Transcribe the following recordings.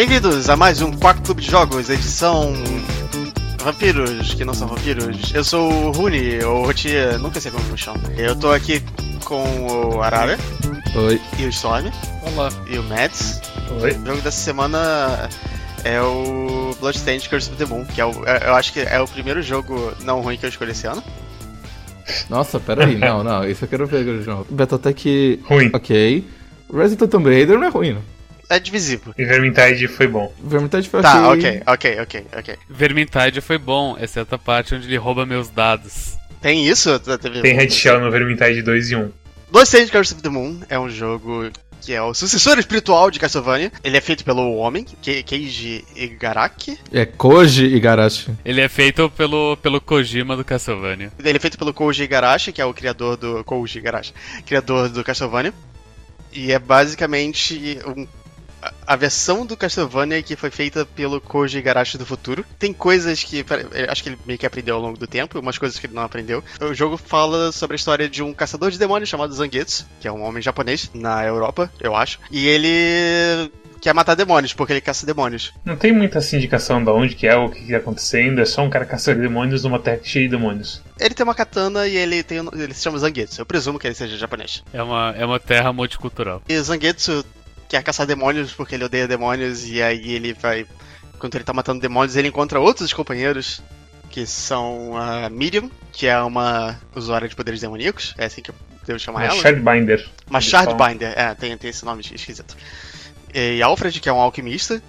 Bem-vindos a mais um Quarto Clube de Jogos, edição. Vampiros que não são vampiros. Eu sou o Rune, ou Rotia, nunca sei como me chamo. Eu tô aqui com o Arara Oi. e o Storm Olá. e o Mads. Oi. O jogo dessa semana é o Bloodstained Curse of the Moon, que é o, é- eu acho que é o primeiro jogo não ruim que eu escolhi esse ano. Nossa, peraí. não, não. Isso eu quero ver novo. Battletech. Ruim. Ok. Resident Tomb Raider não é ruim, não. É divisível. E Vermintide foi bom. Vermintide foi Tá, ok, ok, ok, ok. Vermintide foi bom, exceto a parte onde ele rouba meus dados. Tem isso? Teve- Tem Red Shell no Vermintide 2 e 1. Bloodstained Curse of the Moon é um jogo que é o sucessor espiritual de Castlevania. Ele é feito pelo homem, Ke- Keiji Igaraki. É Koji Igarashi. Ele é feito pelo, pelo Kojima do Castlevania. Ele é feito pelo Koji Igarashi, que é o criador do Koji Igarashi, criador do Castlevania. E é basicamente um- a- versão do Castlevania que foi feita pelo Koji Igarashi do futuro. Tem coisas que acho que ele meio que aprendeu ao longo do tempo, umas coisas que ele não aprendeu. O jogo fala sobre a história de um caçador de demônios chamado Zangetsu, que é um homem japonês na Europa, eu acho. E ele quer matar demônios, porque ele caça demônios. Não tem muita assim, indicação de onde que é, o que que tá acontecendo. É só um cara caçando demônios numa terra cheia de demônios. Ele tem uma katana e ele tem um- ele se chama Zangetsu. Eu presumo que ele seja japonês. É uma, é uma terra multicultural. E Zangetsu quer caçar demônios porque ele odeia demônios e aí ele vai. Enquanto ele tá matando demônios, ele encontra outros companheiros que são a Miriam, que é uma usuária de poderes demoníacos, é assim que eu devo chamar Uma ela. Shardbinder. Uma Shardbinder, é, tem, tem esse nome esquisito. E Alfred, que é um alquimista,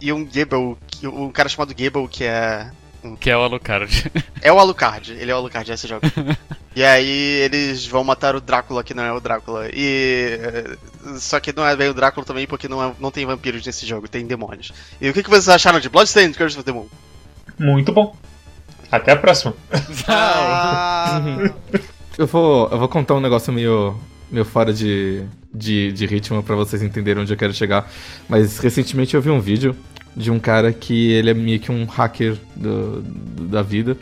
e um Gable, um cara chamado Gable, que é. Que é o Alucard. É o Alucard, ele é o Alucard desse jogo. e aí eles vão matar o Drácula, que não é o Drácula. E. Só que não é bem o Drácula também, porque não, é- não tem vampiros nesse jogo, tem demônios. E o que, que vocês acharam de Bloodstained Curse of the Moon? Muito bom. Até a próxima. Ah, Eu vou, eu vou contar um negócio meio, meio fora de, de, de ritmo pra vocês entenderem onde eu quero chegar. Mas recentemente eu vi um vídeo de um cara que ele é meio que um hacker do- do- da vida.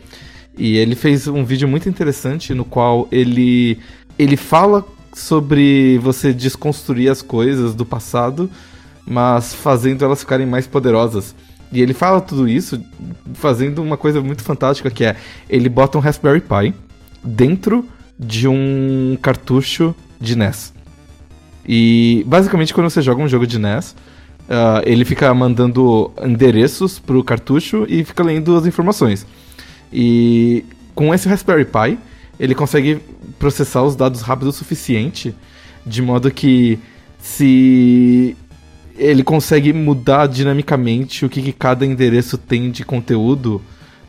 E ele fez um vídeo muito interessante no qual ele, ele fala sobre você desconstruir as coisas do passado, mas fazendo elas ficarem mais poderosas. E ele fala tudo isso fazendo uma coisa muito fantástica que é ele bota um Raspberry Pi dentro de um cartucho de NES. E basicamente quando você joga um jogo de NES, ah, ele fica mandando endereços pro cartucho e fica lendo as informações. E com esse Raspberry Pi, ele consegue processar os dados rápido o suficiente, de modo que se ele consegue mudar dinamicamente o que, que cada endereço tem de conteúdo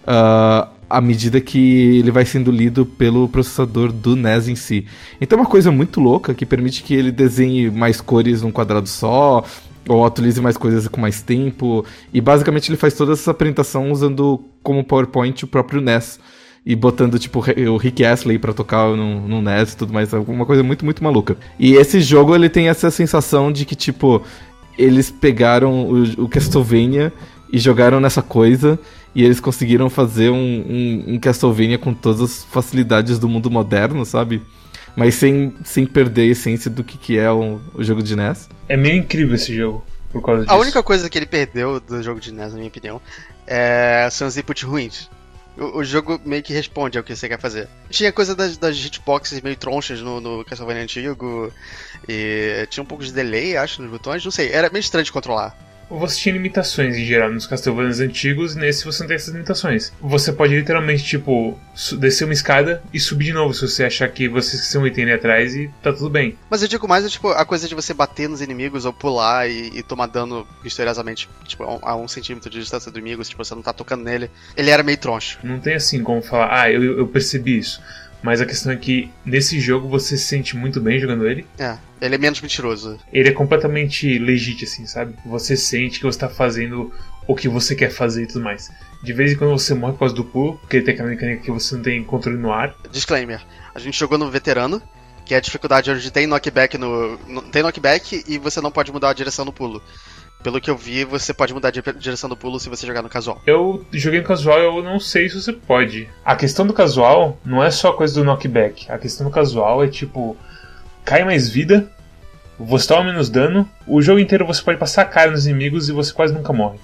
ah, à medida que ele vai sendo lido pelo processador do NES em si. Então é uma coisa muito louca que permite que ele desenhe mais cores num quadrado só, ou atualize mais coisas com mais tempo. E basicamente ele faz toda essa apresentação usando como PowerPoint o próprio NES. E botando, tipo, o Rick Astley pra tocar no, no NES e tudo mais. Uma coisa muito, muito maluca. E esse jogo, ele tem essa sensação de que, tipo, eles pegaram o, o Castlevania e jogaram nessa coisa. E eles conseguiram fazer um, um, um Castlevania com todas as facilidades do mundo moderno, sabe? Mas sem, sem perder a essência do que, que é o, o jogo de NES. É meio incrível esse jogo. Por causa disso. a única coisa que ele perdeu do jogo de NES, na minha opinião, é... são os inputs ruins. O, o jogo meio que responde ao que você quer fazer. Tinha coisa das, das hitboxes meio tronchas no, no Castlevania antigo, e tinha um pouco de delay, acho, nos botões, não sei, era meio estranho de controlar. Você tinha limitações em geral nos Castlevanias antigos e nesse você não tem essas limitações. Você pode literalmente, tipo, descer uma escada e subir de novo se você achar que você esqueceu um item ali atrás e tá tudo bem. Mas eu digo mais, é, tipo, a coisa de você bater nos inimigos ou pular e, e tomar dano misteriosamente, tipo, a um, a um centímetro de distância do inimigo, se tipo, você não tá tocando nele. Ele era meio troncho. Não tem assim como falar, ah, eu, eu percebi isso. Mas a questão é que nesse jogo você se sente muito bem jogando ele. É, ele é menos mentiroso. Ele é completamente legítimo, assim, sabe? Você sente que você tá fazendo o que você quer fazer e tudo mais. De vez em quando você morre por causa do pulo, porque tem aquela mecânica que você não tem controle no ar. Disclaimer: a gente jogou no veterano, que é a dificuldade onde tem knockback no. tem knockback e você não pode mudar a direção do pulo. Pelo que eu vi, você pode mudar a di- direção do pulo se você jogar no casual. Eu joguei no casual, eu não sei se você pode. A questão do casual não é só coisa do knockback. A questão do casual é tipo, cai mais vida você toma menos dano, o jogo inteiro você pode passar a cara nos inimigos e você quase nunca morre.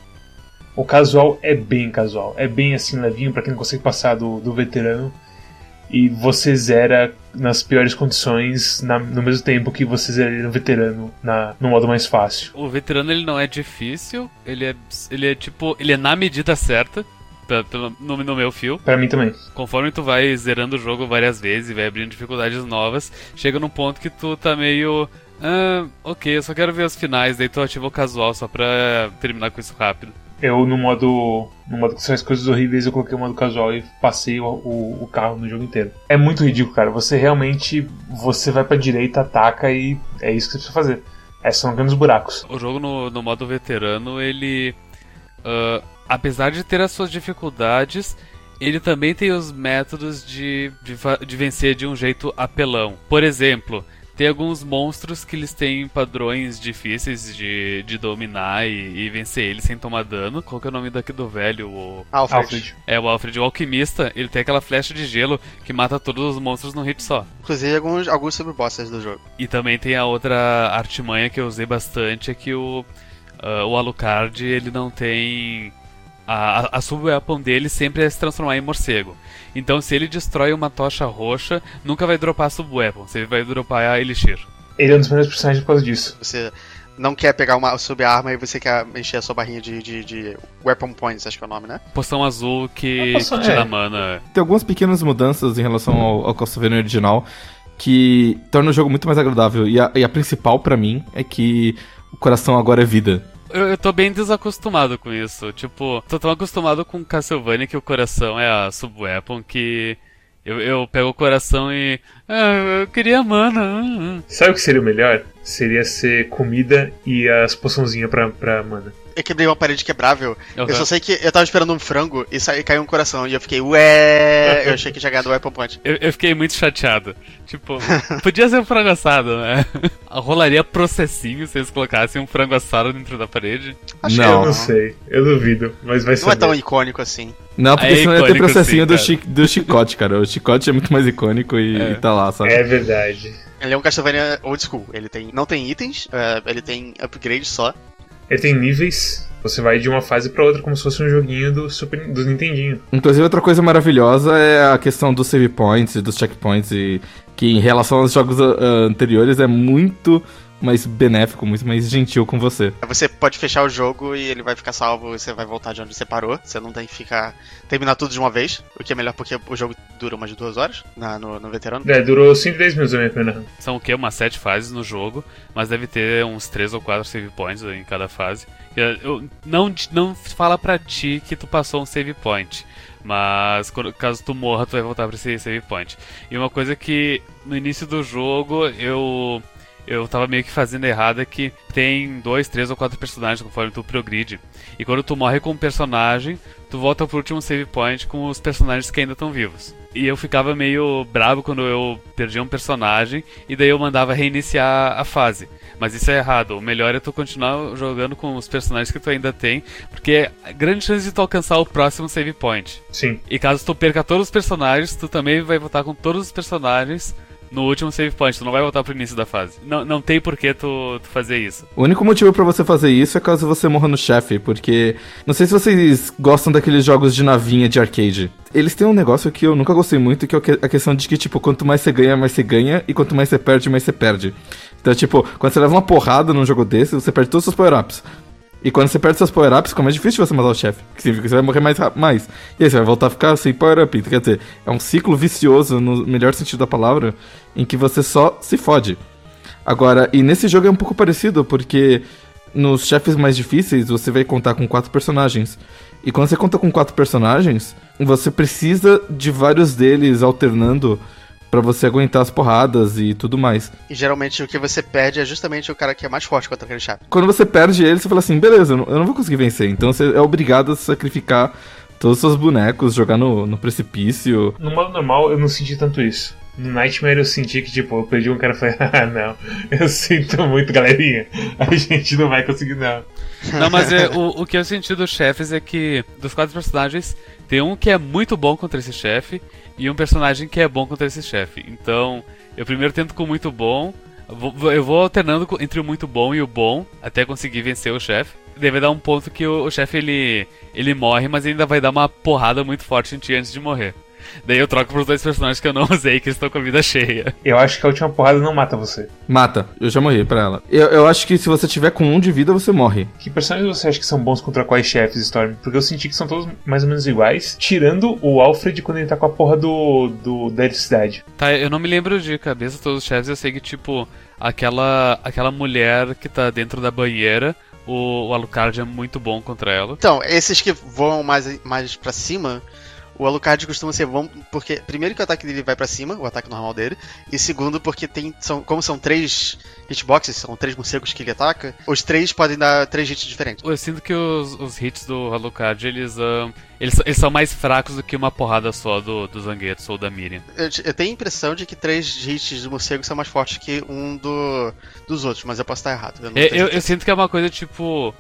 O casual é bem casual, é bem assim levinho para quem não consegue passar do, do veterano. E você zera nas piores condições na, no mesmo tempo que você zeraria no veterano na, no modo mais fácil. O veterano ele não é difícil, ele é, ele é tipo, ele é na medida certa. Pelo, no, no meu fio. Pra mim também. Conforme tu vai zerando o jogo várias vezes e vai abrindo dificuldades novas, chega num ponto que tu tá meio. Ah, ok, eu só quero ver os finais, daí tu ativa o casual só pra terminar com isso rápido. Eu, no modo, no modo que faz coisas horríveis, eu coloquei o modo casual e passei o, o, o, carro no jogo inteiro. É muito ridículo, cara. Você realmente. Você vai pra direita, ataca e é isso que você precisa fazer. É, são grandes buracos. O jogo no, no modo veterano, ele. Uh, apesar de ter as suas dificuldades, ele também tem os métodos de, de, de vencer de um jeito apelão. Por exemplo, tem alguns monstros que eles têm padrões difíceis de, de dominar e, e, vencer eles sem tomar dano. Qual que é o nome daqui do velho? O... Alfred. Alfred. É, o Alfred. O alquimista, ele tem aquela flecha de gelo que mata todos os monstros num hit só. Inclusive alguns, alguns subbosses do jogo. E também tem a outra artimanha que eu usei bastante, é que o, uh, o Alucard, ele não tem a, a sub-weapon dele sempre é se transformar em morcego. Então, se ele destrói uma tocha roxa, nunca vai dropar a sub-weapon, você vai dropar a Elixir. Ele é um dos melhores personagens por causa disso. Você não quer pegar uma sub-arma e você quer encher a sua barrinha de, de, de, Weapon Points, acho que é o nome, né? Poção azul que, poção, que tira é. mana. Tem algumas pequenas mudanças em relação ao, ao Castlevania original que torna o jogo muito mais agradável. E a, e a principal para mim é que o coração agora é vida. Eu, eu tô bem desacostumado com isso. Tipo, tô tão acostumado com Castlevania que o coração é a sub-weapon que. Eu, eu pego o coração e. Ah, eu queria mana. Sabe o que seria o melhor? Seria ser comida e as poçãozinhas pra, pra mana eu quebrei uma parede quebrável. Uhum. Eu só sei que eu tava esperando um frango e sa... caiu um coração. E eu fiquei, ué. eu achei que tinha ganhado o Apple Point. Eu, eu, fiquei muito chateado. Tipo, podia ser um frango assado, né? Rolaria processinho se eles colocassem um frango assado dentro da parede. Acho não. Eu não sei. Eu duvido, mas vai ser. Não é tão icônico assim. Não, porque é senão ia ter processinho do, chi do chicote, cara. O chicote é muito mais icônico e, é. e tá lá, sabe? É verdade. Ele é um Castlevania old school. Ele tem, não tem itens, uh, ele tem upgrades só. Ele tem níveis. Você vai de uma fase para outra como se fosse um joguinho do Super do Nintendinho. Inclusive outra coisa maravilhosa é a questão dos save points e dos checkpoints e que em relação aos jogos uh, anteriores é muito mais benéfico, muito mais gentil com você. Você pode fechar o jogo e ele vai ficar salvo e você vai voltar de onde você parou. Você não tem que ficar. terminar tudo de uma vez, o que é melhor porque o jogo dura umas duas horas na, no, no veterano. É, durou 5, 10 minutos a minha primeira São o quê? Umas 7 fases no jogo, mas deve ter uns 3 ou 4 save points em cada fase. Eu, não, não fala pra ti que tu passou um save point. Mas caso tu morra, tu vai voltar pra esse save point. E uma coisa que no início do jogo eu eu tava meio que fazendo errado é que tem dois, três ou quatro personagens conforme tu progride. E quando tu morre com um personagem, tu volta pro último save point com os personagens que ainda estão vivos. E eu ficava meio bravo quando eu perdia um personagem e daí eu mandava reiniciar a fase. Mas isso é errado. O melhor é tu continuar jogando com os personagens que tu ainda tem, porque é grande chance de tu alcançar o próximo save point. Sim. E caso tu perca todos os personagens, tu também vai voltar com todos os personagens no último save point, tu não vai voltar pro início da fase. Não, não tem por que tu, tu fazer isso. O único motivo para você fazer isso é caso você morra no chefe, porque não sei se vocês gostam daqueles jogos de navinha de arcade. Eles têm um negócio que eu nunca gostei muito, que é a questão de que, tipo, quanto mais você ganha, mais você ganha, e quanto mais você perde, mais você perde. Então, tipo, quando você leva uma porrada num jogo desse, você perde todos os seus power-ups. E quando você perde seus power-ups, fica mais difícil você matar o chefe. Que significa que você vai morrer mais, mais. E aí você vai voltar a ficar sem power-up. Então, quer dizer, é um ciclo vicioso, no melhor sentido da palavra, em que você só se fode. Agora, e nesse jogo é um pouco parecido, porque nos chefes mais difíceis você vai contar com quatro personagens. E quando você conta com quatro personagens, você precisa de vários deles alternando para você aguentar as porradas e tudo mais. E geralmente o que você perde é justamente o cara que é mais forte contra aquele chefe. Quando você perde ele, você fala assim, beleza, eu não vou conseguir vencer. Então você é obrigado a sacrificar todos os seus bonecos, jogar no, no precipício. No modo normal, eu não senti tanto isso. No Nightmare eu senti que, tipo, eu perdi um cara e falei, ah, não, eu sinto muito, galerinha. A gente não vai conseguir, não. Não, mas é, o, o que eu senti dos chefes é que, dos quatro personagens, tem um que é muito bom contra esse chefe e um personagem que é bom contra esse chefe. Então, eu primeiro tento com muito bom, Eu vou alternando entre o muito bom e o bom até conseguir vencer o chefe. Deve dar um ponto que o, o chefe ele, ele morre, mas ele ainda vai dar uma porrada muito forte em ti antes de morrer. Daí eu troco pros dois personagens que eu não usei, que estão com a vida cheia. Eu acho que a última porrada não mata você. Mata, eu já morri pra ela. Eu, eu acho que se você tiver com um de vida, você morre. Que personagens você acha que são bons contra quais chefes, Storm? Porque eu senti que são todos mais ou menos iguais, tirando o Alfred quando ele tá com a porra do, do da eletricidade. Tá, eu não me lembro de cabeça todos os chefes, eu sei que, tipo, aquela, aquela mulher que tá dentro da banheira, o, Alucard é muito bom contra ela. Então, esses que voam mais, mais pra cima, o Alucard costuma ser bom porque, primeiro, que o ataque dele vai pra cima, o ataque normal dele, e segundo, porque tem. São, como são três hitboxes, são três morcegos que ele ataca, os três podem dar três hits diferentes. Eu sinto que os, os hits do Alucard, eles, ahn, eles, eles são mais fracos do que uma porrada só do, do Zangetsu ou da Miriam. Eu, eu tenho a impressão de que três hits do morcego são mais fortes que um do, dos outros, mas eu posso estar errado. Eu É, Eu, eu sinto que é uma coisa tipo.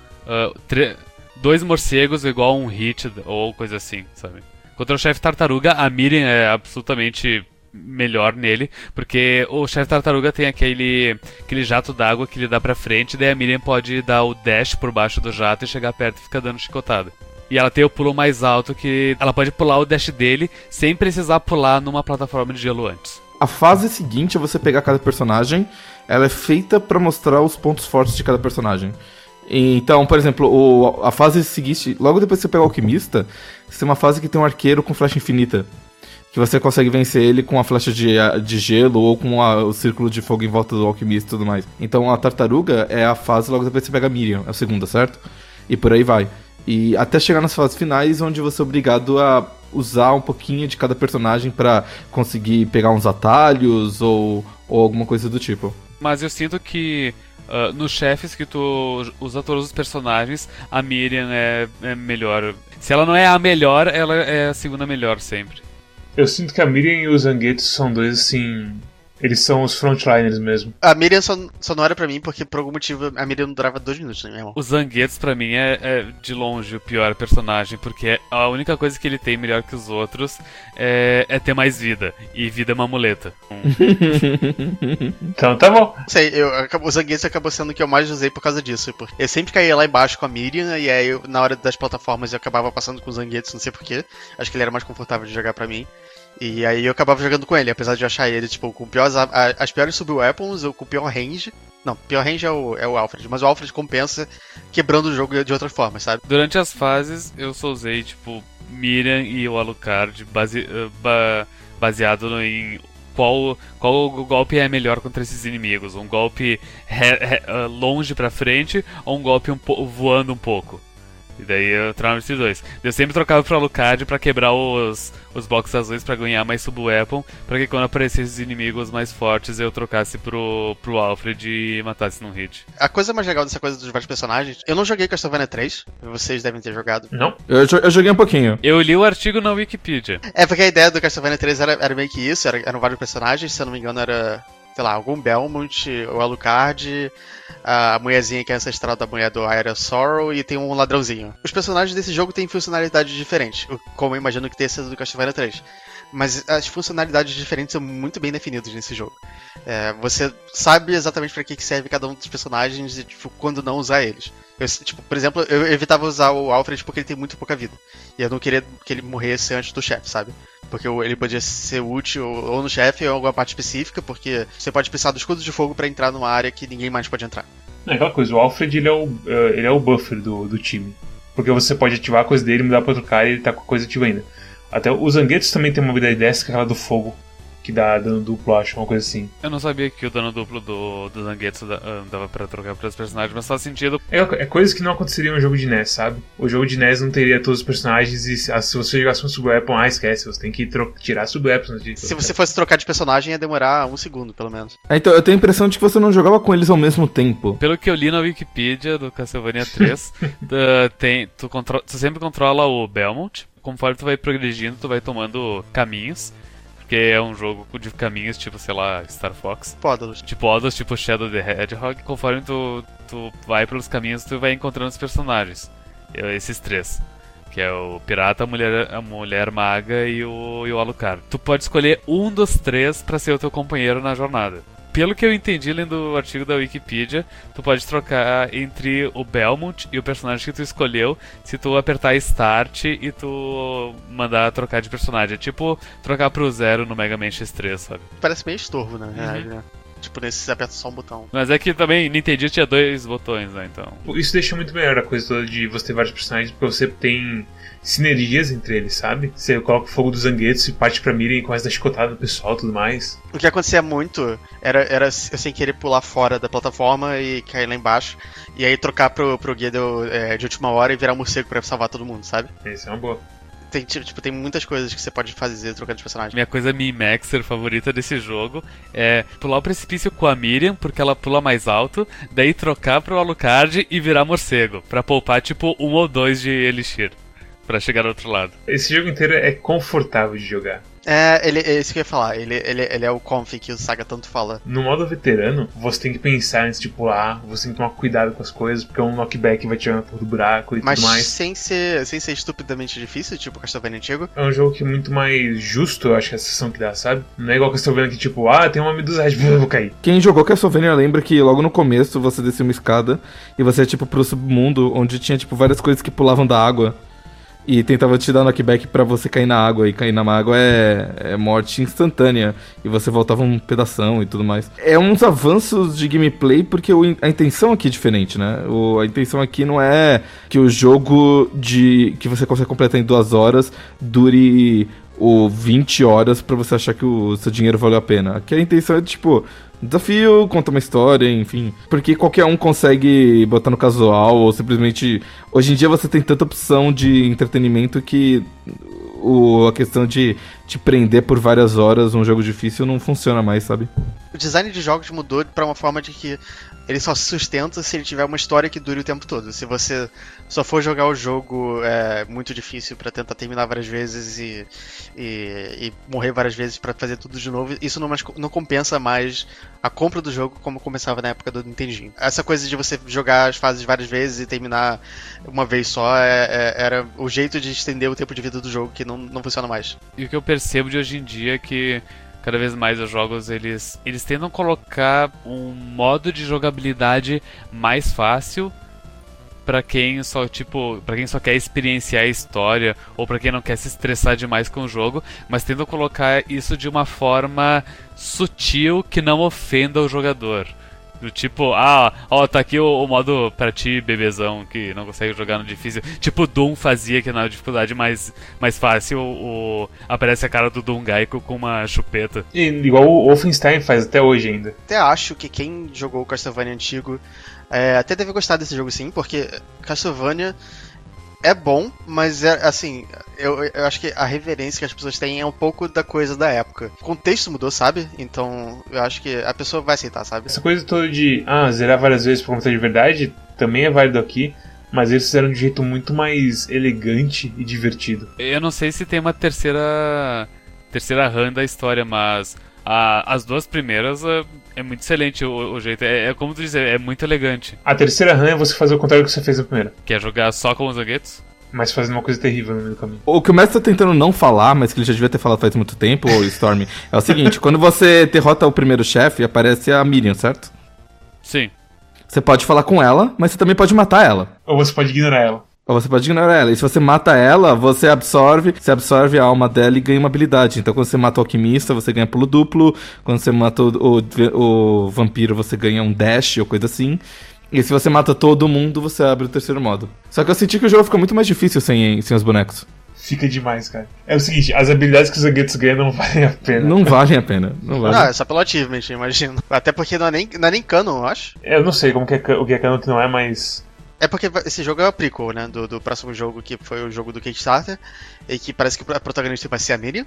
tre- dois morcegos igual um hit ou coisa assim, sabe? Contra o chefe tartaruga, a Miriam é absolutamente melhor nele, porque o chefe tartaruga tem aquele, aquele jato d'água que ele dá pra frente, daí a Miriam pode dar o dash por baixo do jato e chegar perto e ficar dando chicotada. E ela tem o pulo mais alto que ela pode pular o dash dele sem precisar pular numa plataforma de gelo antes. A fase seguinte é você pegar cada personagem, ela é feita pra mostrar os pontos fortes de cada personagem. Então, por exemplo, o- a fase seguinte, logo depois que você pega o alquimista, você tem uma fase que tem um arqueiro com flecha infinita. Que você consegue vencer ele com a flecha de, de gelo ou com a- o círculo de fogo em volta do alquimista e tudo mais. Então a tartaruga é a fase logo depois que você pega a Miriam, é a segunda, certo? E por aí vai. E até chegar nas fases finais, onde você é obrigado a usar um pouquinho de cada personagem pra conseguir pegar uns atalhos ou, ou alguma coisa do tipo. Mas eu sinto que ah, nos chefes que tu usa todos os personagens, a Miriam é, é melhor. Se ela não é a melhor, ela é a segunda melhor sempre. Eu sinto que a Miriam e o Zangetsu são dois assim. Eles são os frontliners mesmo. A Miriam só, só não era pra mim porque, por algum motivo, a Miriam não durava dois minutos, né, meu irmão? O Zangetsu, pra mim, é, é de longe o pior personagem, porque a única coisa que ele tem melhor que os outros é, é ter mais vida. E vida é uma muleta. Então tá bom. Sei, eu, o Zangetsu acabou sendo o que eu mais usei por causa disso. Porque eu sempre caía lá embaixo com a Miriam, e aí eu, na hora das plataformas eu acabava passando com o Zangetsu, não sei porquê. Acho que ele era mais confortável de jogar pra mim. E aí eu acabava jogando com ele, apesar de eu achar ele, tipo, com piores, as piores sub-weapons, ou com pior range. Não, pior range é o, é o Alfred, mas o Alfred compensa quebrando o jogo de outra forma, sabe? Durante as fases, eu só usei, tipo, Miriam e o Alucard base, eh, ba- baseado em qual, qual golpe é melhor contra esses inimigos. Um golpe re- re- eh, longe pra frente ou um golpe um voando um pouco. E daí eu trava esses dois. Eu sempre trocava pro Alucard pra quebrar os, os blocos azuis pra ganhar mais sub-weapon, pra que quando aparecessem os inimigos mais fortes eu trocasse pro, pro Alfred e matasse num hit. A coisa mais legal dessa coisa dos vários personagens, eu não joguei Castlevania 3, vocês devem ter jogado. Não? Eu, eu joguei um pouquinho. Eu li o artigo na Wikipedia. É, porque a ideia do Castlevania 3 era, era meio que isso, era- eram vários personagens, se eu não me engano era, sei lá, algum Belmont, o Alucard, a mulherzinha que é ancestral da mulher do Ira Sorrow e tem um ladrãozinho. Os personagens desse jogo têm funcionalidades diferentes, como eu imagino que tenha sido do Castlevania 3. Mas as funcionalidades diferentes são muito bem definidas nesse jogo. É, você sabe exatamente para que serve cada um dos personagens e tipo, quando não usar eles. Eu, tipo, por exemplo, eu evitava usar o Alfred porque ele tem muito pouca vida. E eu não queria que ele morresse antes do chefe, sabe? Porque ele podia ser útil ou no chefe ou em alguma parte específica, porque você pode precisar do escudo de fogo pra entrar numa área que ninguém mais pode entrar. É aquela coisa, o Alfred ele é o, eh, ele é o buffer do, do time. Porque você pode ativar a coisa dele, mudar pra outro cara e ele tá com a coisa ativa ainda. Até o Zangetsu também tem uma habilidade dessa, que é aquela do fogo, que dá dano duplo, acho, uma coisa assim. Eu não sabia que o dano duplo do, do Zangetsu ah, dava pra trocar para os personagens, mas faz sentido. É, é coisa que não aconteceria no jogo de NES, sabe? O jogo de NES não teria todos os personagens e se, ah, se você jogasse um sub-weapon, ah, esquece, você tem que tirar sub-weapons. Se você fosse trocar de personagem, ia demorar um segundo, pelo menos. É, Então, eu tenho a impressão de que você não jogava com eles ao mesmo tempo. Pelo que eu li na Wikipedia do Castlevania 3, ah, tem, tu, tu sempre controla o Belmont. Conforme tu vai progredindo, tu vai tomando caminhos. Porque é um jogo de caminhos, tipo, sei lá, Star Fox. Pódalos. Tipo Odos, tipo Shadow the Hedgehog. Conforme tu, tu vai pelos caminhos, tu vai encontrando os personagens. Eh, Esses três. Que é o pirata, a mulher, a mulher maga e o, e o Alucard. Tu pode escolher um dos três pra ser o teu companheiro na jornada. Pelo que eu entendi lendo o artigo da Wikipedia, tu pode trocar entre o Belmont e o personagem que tu escolheu se tu apertar Start e tu mandar trocar de personagem. É tipo trocar pro zero no Mega Man X3, sabe? Parece meio estorvo, na verdade, né? Tipo, nesse você aperta só um botão. Mas é que também Nintendo tinha dois botões, né? Então. Isso deixa muito melhor a coisa toda de você ter vários personagens, porque você tem sinergias entre eles, sabe? Você coloca o fogo dos zanguetes e parte pra mira e começa a chicotada no pessoal e tudo mais. O que acontecia muito era, era eu sem querer pular fora da plataforma e cair lá embaixo. E aí trocar pro, pro guia é, de última hora e virar um morcego pra salvar todo mundo, sabe? Essa é uma boa. Tem, tipo, tem muitas coisas que você pode fazer trocando de personagem. Minha coisa Mii-Maxer favorita desse jogo é pular o precipício com a Miriam, porque ela pula mais alto, daí trocar pro Alucard e virar morcego, pra poupar tipo um ou dois de Elixir, pra chegar do outro lado. Esse jogo inteiro é confortável de jogar. É, ele, é isso que eu ia falar. Ele, ele, ele é o conf que o Saga tanto fala. No modo veterano, você tem que pensar antes de pular, você tem que tomar cuidado com as coisas, porque um knockback vai tirar por do buraco e Mas tudo mais. sem ser, sem ser estupidamente difícil, tipo Castlevania antigo. É um jogo que é muito mais justo, eu acho que é a sensação que dá, sabe? Não é igual Castlevania que, tipo, ah, tem uma medusa eu vou cair. Quem jogou Castlevania lembra que logo no começo você descia uma escada e você ia tipo pro submundo onde tinha tipo várias coisas que pulavam da água e tentava te dar knockback pra você cair na água e cair na água é, é morte instantânea e você voltava um pedação e tudo mais. É uns avanços de gameplay porque o, a intenção aqui é diferente, né? O, a intenção aqui não é que o jogo de que você consegue completar em duas horas dure o 20 horas pra você achar que o seu dinheiro valeu a pena. Aqui a intenção é tipo desafio, conta uma história, enfim. Porque qualquer um consegue botar no casual ou simplesmente. Hoje em dia você tem tanta opção de entretenimento que o, a questão de te prender por várias horas um jogo difícil não funciona mais, sabe? O design de jogos mudou pra uma forma de que ele só se sustenta se ele tiver uma história que dure o tempo todo. Se você só for jogar o jogo é, muito difícil pra tentar terminar várias vezes e, e, e morrer várias vezes pra fazer tudo de novo, isso não, não compensa mais a compra do jogo como começava na época do Nintendinho. Essa coisa de você jogar as fases várias vezes e terminar uma vez só é- é- era o jeito de estender o tempo de vida do jogo que não, não funciona mais. E o que eu percebo de hoje em dia é que cada vez mais os jogos eles eles tentam colocar um modo de jogabilidade mais fácil pra quem só tipo, para quem só quer experienciar a história ou pra quem não quer se estressar demais com o jogo, mas tentam colocar isso de uma forma sutil que não ofenda o jogador. Do tipo, ah, ó, tá aqui o, o modo pra ti, bebezão, que não consegue jogar no difícil. Tipo, Doom fazia que na dificuldade mais, mais fácil o, o- aparece a cara do Doom Gaico com uma chupeta. E, igual o Wolfenstein faz até hoje ainda. Até acho que quem jogou o Castlevania antigo é, até deve gostar desse jogo sim, porque Castlevania é bom, mas é assim, eu, eu acho que a reverência que as pessoas têm é um pouco da coisa da época. O contexto mudou, sabe? Então eu acho que a pessoa vai aceitar, sabe? Essa coisa toda de, ah, zerar várias vezes por conta de verdade também é válido aqui, mas eles fizeram de um jeito muito mais elegante e divertido. Eu não sei se tem uma terceira terceira run da história, mas a- as duas primeiras é, é muito excelente o, o jeito. É, é como tu dizer, é muito elegante. A terceira run é você fazer o contrário do que você fez na primeira, Quer jogar só com os zaguetos? mas fazendo uma coisa terrível no meio do caminho. O que o mestre tá tentando não falar, mas que ele já devia ter falado faz muito tempo, o Storm, é o seguinte: quando você derrota o primeiro chefe, aparece a Miriam, certo? Sim. Você pode falar com ela, mas você também pode matar ela. Ou você pode ignorar ela. Ou você pode ignorar ela. E se você mata ela, você absorve, você absorve a alma dela e ganha uma habilidade. Então quando você mata o alquimista, você ganha pulo duplo. Quando você mata o, o, o vampiro, você ganha um dash ou coisa assim. E se você mata todo mundo, você abre o terceiro modo. Só que eu senti que o jogo fica muito mais difícil sem, sem os bonecos. Fica demais, cara. É o seguinte, as habilidades que os Zanguetos ganham não valem a pena. Não valem a pena. Não valem. Não, é só pelo achievement, eu imagino. Até porque não é nem, não é nem canon, eu acho. Eu não sei como que é, o que é canon que não é, mas. É porque esse jogo é o prequel, né? Do, do próximo jogo que foi o jogo do Kickstarter. E que parece que a protagonista vai ser a Miriam.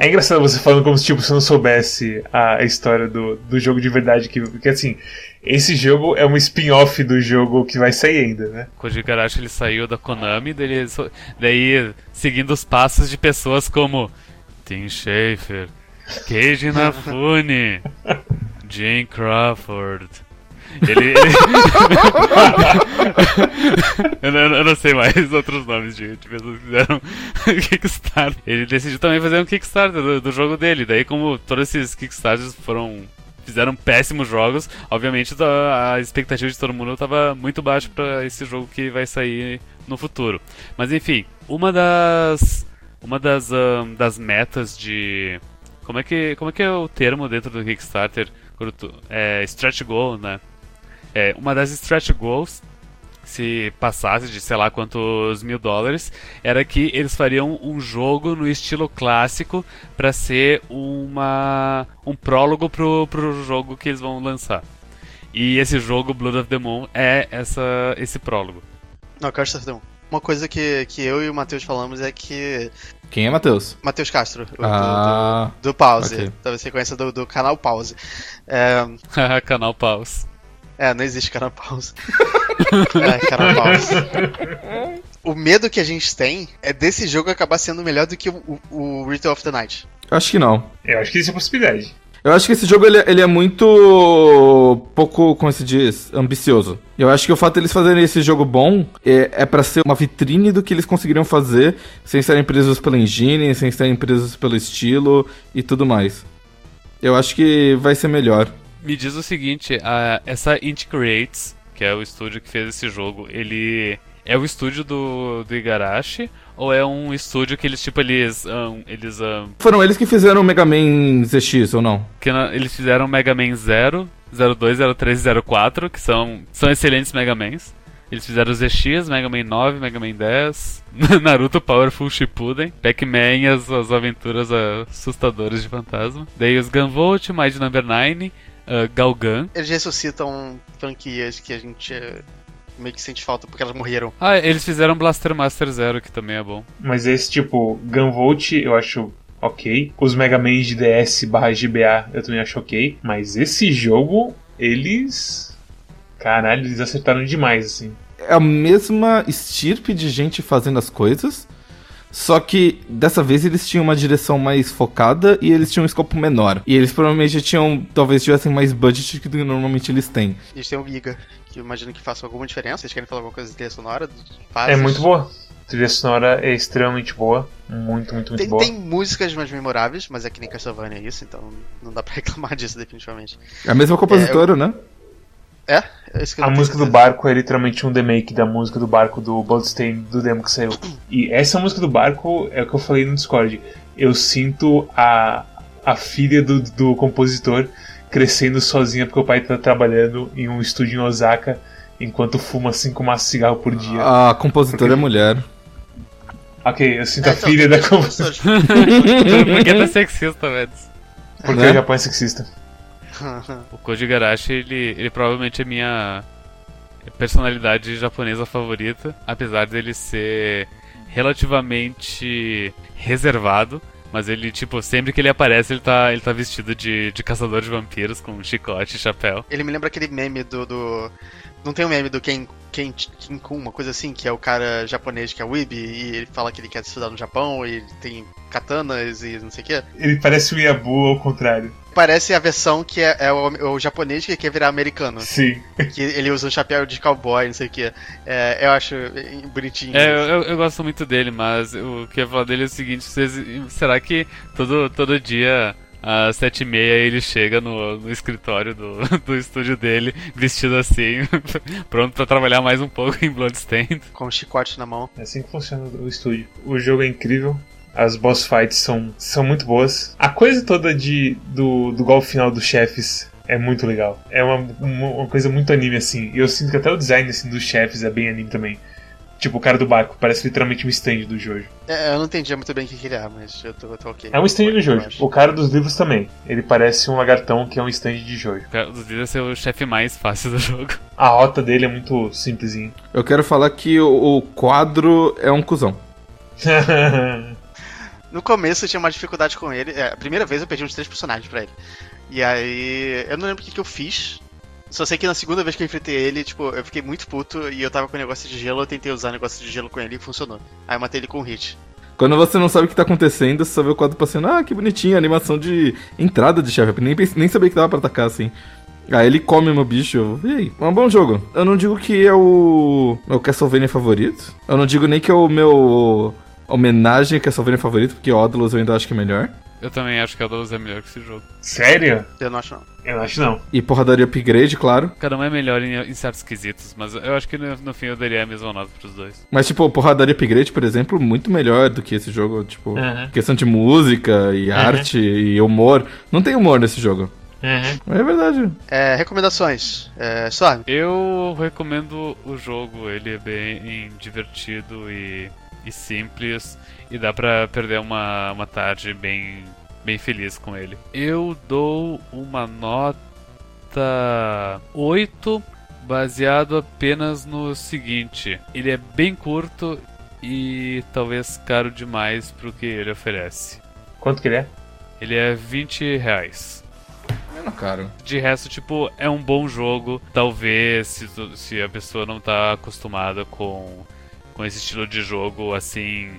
É engraçado você falando como se tipo, você não soubesse a história do, do jogo de verdade. Que, porque assim, esse jogo é um spin-off do jogo que vai sair ainda, né? Koji Igarashi ele saiu da Konami, daí, daí seguindo os passos de pessoas como Tim Schafer, Keiji Inafune, Jane Crawford. Ele. ele- eu, não, eu não sei mais outros nomes de, de pessoas que fizeram Kickstarter. Ele decidiu também fazer um Kickstarter do, do jogo dele. Daí, como todos esses Kickstarters foram fizeram péssimos jogos. Obviamente a, expectativa de todo mundo estava muito baixa para esse jogo que vai sair no futuro. Mas enfim, uma das uma das, um, das metas de como é que como é que é o termo dentro do Kickstarter? É stretch goal, né? É, uma das stretch goals se passasse de sei lá quantos mil dólares, era que eles fariam um jogo no estilo clássico para ser uma um prólogo pro, pro jogo que eles vão lançar. E esse jogo, Blood of the Moon, é essa, esse prólogo. Não, Curse of the Moon. Uma coisa que, que eu e o Matheus falamos é que. Quem é Matheus? Matheus Castro, ah, do, do, do, Pause. Okay. Talvez você conheça do, do canal Pause. É... canal Pause. É, não existe canal Pause. é, canal Pause. O medo que a gente tem é desse jogo acabar sendo melhor do que o, o, o Ritual of the Night. Acho que não. Eu acho que isso é possibilidade. Eu acho que esse jogo ele, ele, é muito pouco, como se diz, ambicioso. Eu acho que o fato deles fazerem esse jogo bom é, é para ser uma vitrine do que eles conseguiriam fazer sem estarem presos pela engine, sem estarem presos pelo estilo e tudo mais. Eu acho que vai ser melhor. Me diz o seguinte, a, essa Int Creates, que é o estúdio que fez esse jogo, ele é o estúdio do, do Igarashi ou é um estúdio que eles, tipo, eles. Um, eles um... Foram eles que fizeram o Mega Man ZX, ou não? Que na, eles fizeram Mega Man 0, 02, 03 e 04, que são, são excelentes Mega Mans. Eles fizeram ZX, Mega Man 9, Mega Man 10, Naruto Powerful Shippuden, Pac-Man e as, as aventuras assustadoras de fantasma. Daí os Gunvolt, Might Number 9, uh, Galgan. Eles ressuscitam franquias que a gente meio que sente falta porque elas morreram. Ah, eles fizeram Blaster Master Zero, que também é bom. Mas esse tipo, Gunvolt, eu acho ok. Os Mega Man de DS barra GBA eu também acho ok. Mas esse jogo, eles. Caralho, eles acertaram demais, assim. É a mesma estirpe de gente fazendo as coisas. Só que dessa vez eles tinham uma direção mais focada e eles tinham um escopo menor. E eles provavelmente tinham, talvez tivessem mais budget do que normalmente eles têm. Eles têm o Giga que eu imagino que faça alguma diferença. Vocês querem falar alguma coisa de trilha sonora? É muito boa. A trilha sonora é extremamente boa. Muito, muito, muito tem, boa. Tem músicas mais memoráveis, mas é que nem Castlevania é isso, então não dá pra reclamar disso definitivamente. É a mesma compositora, é, eu... né? É? É a música do barco é literalmente um remake da música do barco do Bloodstain do demo que saiu. E essa música do barco é o que eu falei no Discord. Eu sinto a, a filha do, do compositor crescendo sozinha porque o pai tá trabalhando em um estúdio em Osaka enquanto fuma cinco maços de cigarro por dia. A compositora porque... é mulher. Ok, eu sinto é, a então, filha da compositora. Por que tá sexista, velho? Porque né? o Japão é sexista. o Koji Garashi, ele, ele provavelmente é minha personalidade japonesa favorita, apesar dele ser relativamente reservado. Mas ele, tipo, sempre que ele aparece, ele tá, ele tá vestido de, de caçador de vampiros com um chicote e chapéu. Ele me lembra aquele meme do. do... Não tem um meme do Ken, Ken, Ken Kun, uma coisa assim, que é o cara japonês que é o Ibi, e ele fala que ele quer estudar no Japão, e ele tem katanas e não sei o quê. Ele parece o Yabu ao contrário. Parece a versão que é, é o, o, japonês que quer virar americano. Sim. Que ele usa um chapéu de cowboy, não sei o que. É, eu acho bonitinho. É, eu, eu, gosto muito dele, mas o que eu ia falar dele é o seguinte: vocês, será que todo, todo dia às sete e meia ele chega no, no escritório do, do estúdio dele, vestido assim, pronto para trabalhar mais um pouco em Bloodstained. Com um chicote na mão. É assim que funciona o estúdio. O jogo é incrível, as boss fights são, são muito boas. A coisa toda de, do, do golpe final dos chefes é muito legal. É uma, uma, uma, coisa muito anime, assim. E eu sinto que até o design assim, dos chefes é bem anime também. Tipo, o cara do barco, parece literalmente um stand do Jojo. É, eu não entendi muito bem o que ele é, mas eu tô, eu tô ok. É um stand do Jojo. O cara dos livros também. Ele parece um lagartão que é um stand de Jojo. O cara dos livros é o chefe mais fácil do jogo. A rota dele é muito simplesinho. Eu quero falar que o, o quadro é um cuzão. No começo eu tinha uma dificuldade com ele. É, a primeira vez eu perdi uns três personagens pra ele. E aí. Eu não lembro o que, que eu fiz. Só sei que na segunda vez que eu enfrentei ele, tipo, eu fiquei muito puto e eu tava com um negócio de gelo, eu tentei usar negócio de gelo com ele e funcionou. Aí eu matei ele com um hit. Quando você não sabe o que tá acontecendo, você só vê o quadro passando, ah, que bonitinho, animação de entrada de chefe. Nem, nem sabia que dava pra atacar assim. Aí ele come meu bicho. E aí? É um bom jogo. Eu não digo que é o meu Castlevania favorito. Eu não digo nem que é o meu homenagem a Castlevania favorito, porque Odalus eu ainda acho que é melhor. Eu também acho que Odalus é melhor que esse jogo. Sério? Eu não acho não. Eu não acho não. E porradaria upgrade, claro. Cada um é melhor em, em certos quesitos, mas eu acho que no, no fim eu daria a mesma nota pros dois. Mas, tipo, porradaria upgrade, por exemplo, muito melhor do que esse jogo. Tipo, Uhum. questão de música e arte e humor. Não tem humor nesse jogo. Uhum. É verdade. É, recomendações. É. Eu recomendo o jogo, ele é bem divertido e, e simples e dá pra perder uma, uma tarde bem, bem feliz com ele. Eu dou uma nota 8 baseado apenas no seguinte: ele é bem curto e talvez caro demais pro que ele oferece. Quanto que ele é? Ele é 20 reais. Menos caro. De resto, tipo, é um bom jogo. Talvez, se, se a pessoa não tá acostumada com, com esse estilo de jogo, assim,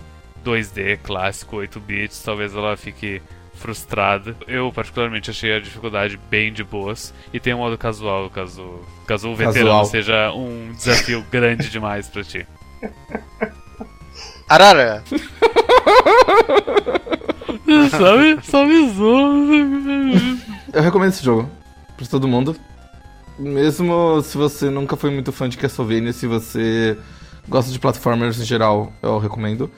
2D, clássico, 8 bits, talvez ela fique frustrada. Eu, particularmente, achei a dificuldade bem de boas. E tem um modo casual, caso, caso o veterano Casual. seja um desafio grande demais pra ti. Arara. sabe? Só me Eu recomendo esse jogo pra todo mundo. Mesmo se você nunca foi muito fã de Castlevania, se você gosta de platformers em geral, eu recomendo.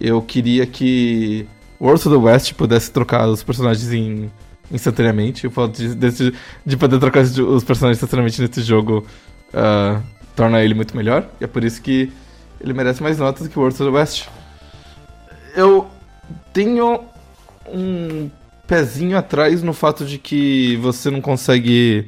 Eu queria que World to the West pudesse trocar os personagens em- instantaneamente. O fato de, de poder trocar os personagens instantaneamente nesse jogo ah, torna ele muito melhor. E é por isso que ele merece mais notas que World to the West. Eu tenho um pezinho atrás no fato de que você não consegue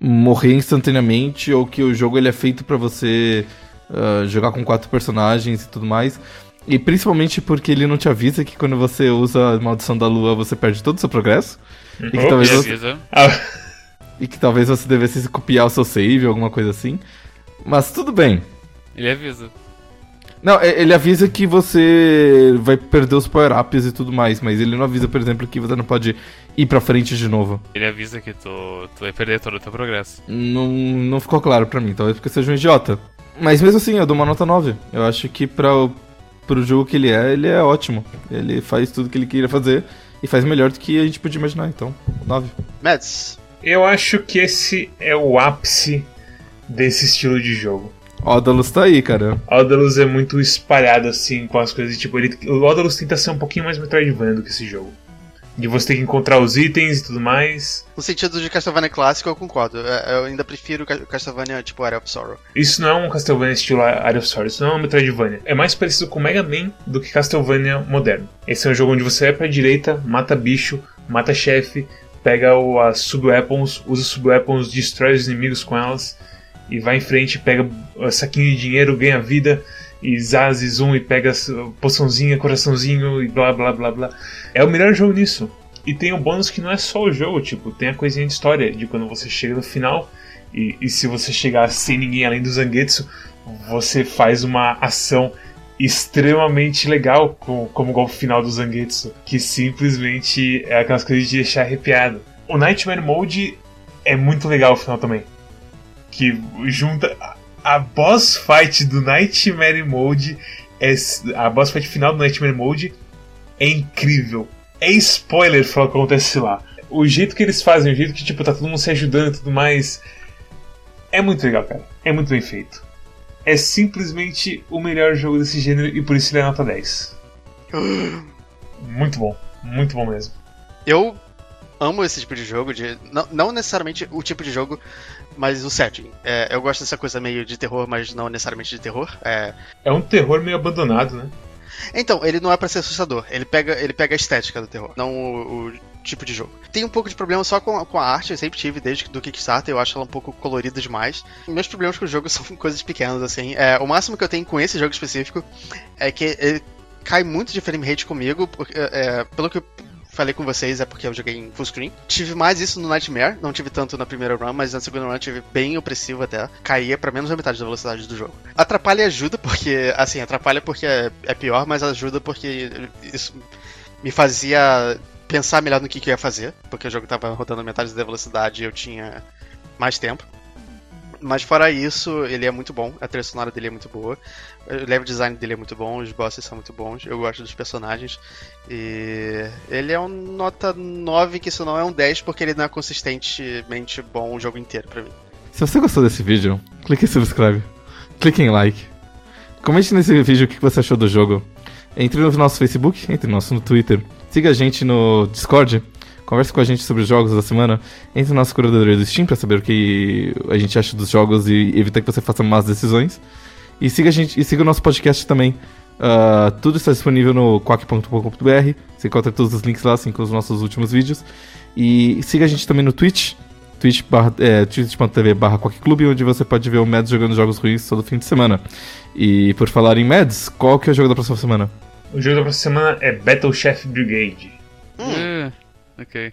morrer instantaneamente ou que o jogo ele é feito pra você ah, jogar com quatro personagens e tudo mais. E principalmente porque ele não te avisa que quando você usa a maldição da lua você perde todo o seu progresso. E que, Ops. talvez você, e que talvez você devesse copiar o seu save ou alguma coisa assim. Mas tudo bem. Ele avisa. Não, ele avisa que você vai perder os power-ups e tudo mais, mas ele não avisa, por exemplo, que você não pode ir pra frente de novo. Ele avisa que tu, tu vai perder todo o teu progresso. Não, não ficou claro pra mim, talvez porque eu seja um idiota. Mas mesmo assim, eu dou uma nota 9. Eu acho que pra, o- pro jogo que ele é, ele é ótimo. Ele faz tudo que ele queria fazer e faz melhor do que a gente podia imaginar, então, 9. Mads. eu acho que esse é o ápice desse estilo de jogo. Odalus tá aí, cara. Odalus é muito espalhado assim com as coisas. Tipo, ele, o Odalus tenta ser um pouquinho mais Metroidvania do que esse jogo. De você ter que encontrar os itens e tudo mais. No sentido de Castlevania clássico, eu concordo. É, Eu ainda prefiro Ca- Castlevania tipo Area of Sorrow. Isso não é um Castlevania estilo Area of Sorrow, isso não é um Metroidvania. É mais parecido com Mega Man do que Castlevania moderno. Esse é um jogo onde você vai pra direita, mata bicho, mata chefe, pega o, as sub-weapons, usa sub-weapons, destrói os inimigos com elas, e vai em frente, pega uh, saquinho de dinheiro, ganha vida, e zaz zoom, e pega poçãozinha, coraçãozinho, e blá blá blá blá. É o melhor jogo nisso. E tem um bônus que não é só o jogo, tipo, tem a coisinha de história, de quando você chega no final, e, e se você chegar sem ninguém além do Zangetsu, você faz uma ação extremamente legal, com, como o final do Zangetsu, que simplesmente é aquelas coisas de deixar arrepiado. O Nightmare Mode é muito legal o final também. Que junta a- boss fight do Nightmare Mode, é, a boss fight final do Nightmare Mode é incrível. É spoiler falar o que acontece lá. O jeito que eles fazem, o jeito que tipo, tá todo mundo se ajudando e tudo mais. É muito legal, cara. É muito bem feito. É simplesmente o melhor jogo desse gênero e por isso ele é nota 10. Muito bom. Muito bom mesmo. Eu amo esse tipo de jogo, de não, não necessariamente o tipo de jogo, mas o setting. É, eu gosto dessa coisa meio de terror, mas não necessariamente de terror. É, É um terror meio abandonado, né? Então, ele não é pra ser assustador. Ele pega, ele pega a estética do terror, não o, o tipo de jogo. Tem um pouco de problema só com, a- com a arte, eu sempre tive desde do Kickstarter, eu acho ela um pouco colorida demais. Meus problemas com o jogo são coisas pequenas, assim. É, o máximo que eu tenho com esse jogo específico é que ele cai muito de frame rate comigo, porque, é, pelo que eu falei com vocês, é porque eu joguei em full screen. Tive mais isso no Nightmare, não tive tanto na primeira run, mas na segunda run tive bem opressivo até. Caía pra menos da metade da velocidade do jogo. Atrapalha e ajuda, porque, assim, atrapalha porque é, é pior, mas ajuda porque isso me fazia pensar melhor no que, que eu ia fazer, porque o jogo tava rodando metade da velocidade e eu tinha mais tempo. Mas fora isso, ele é muito bom, a trilha sonora dele é muito boa, o level design dele é muito bom, os bosses são muito bons, eu gosto dos personagens. E ele é um nota 9, que isso não é um 10, porque ele não é consistentemente bom o jogo inteiro pra mim. Se você gostou desse vídeo, clique em subscribe, clique em like, comente nesse vídeo o que você achou do jogo. Entre no nosso Facebook, entre no nosso no Twitter, siga a gente no Discord, converse com a gente sobre os jogos da semana, entre na nossa curadoria do Steam pra saber o que a gente acha dos jogos e evitar que você faça más decisões. E siga a gente e siga o nosso podcast também. Uh, tudo está disponível no quack.com.br. Você encontra todos os links lá, assim como os nossos últimos vídeos. E siga a gente também no Twitch, twitch barra, é, twitch.tv barra Clube, onde você pode ver o Mads jogando jogos ruins todo fim de semana. E por falar em Mads, qual que é o jogo da próxima semana? O jogo da próxima semana é Battle Chef Brigade. É, ok.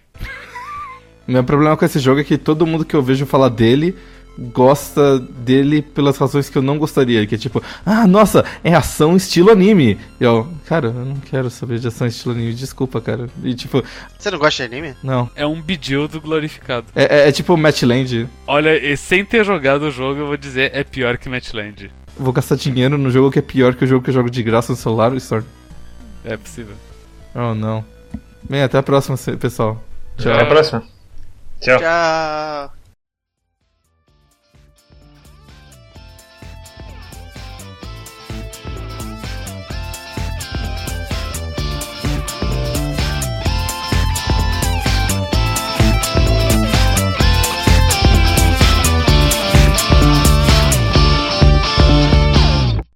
Meu problema com esse jogo é que todo mundo que eu vejo falar dele gosta dele pelas razões que eu não gostaria. Que é tipo, ah, nossa, é ação estilo anime. E eu, cara, eu não quero saber de ação estilo anime, desculpa, cara. E tipo, Você não gosta de anime? não. É um Bidildo glorificado. É, é, é tipo Matchland. Olha, e sem ter jogado o jogo, eu vou dizer, é pior que Matchland. Vou gastar dinheiro no jogo que é pior que o jogo que eu jogo de graça no celular, Store. É possível. Oh, não. Bem, até a próxima, pessoal. Tchau. Até a próxima. Tchau. Tchau.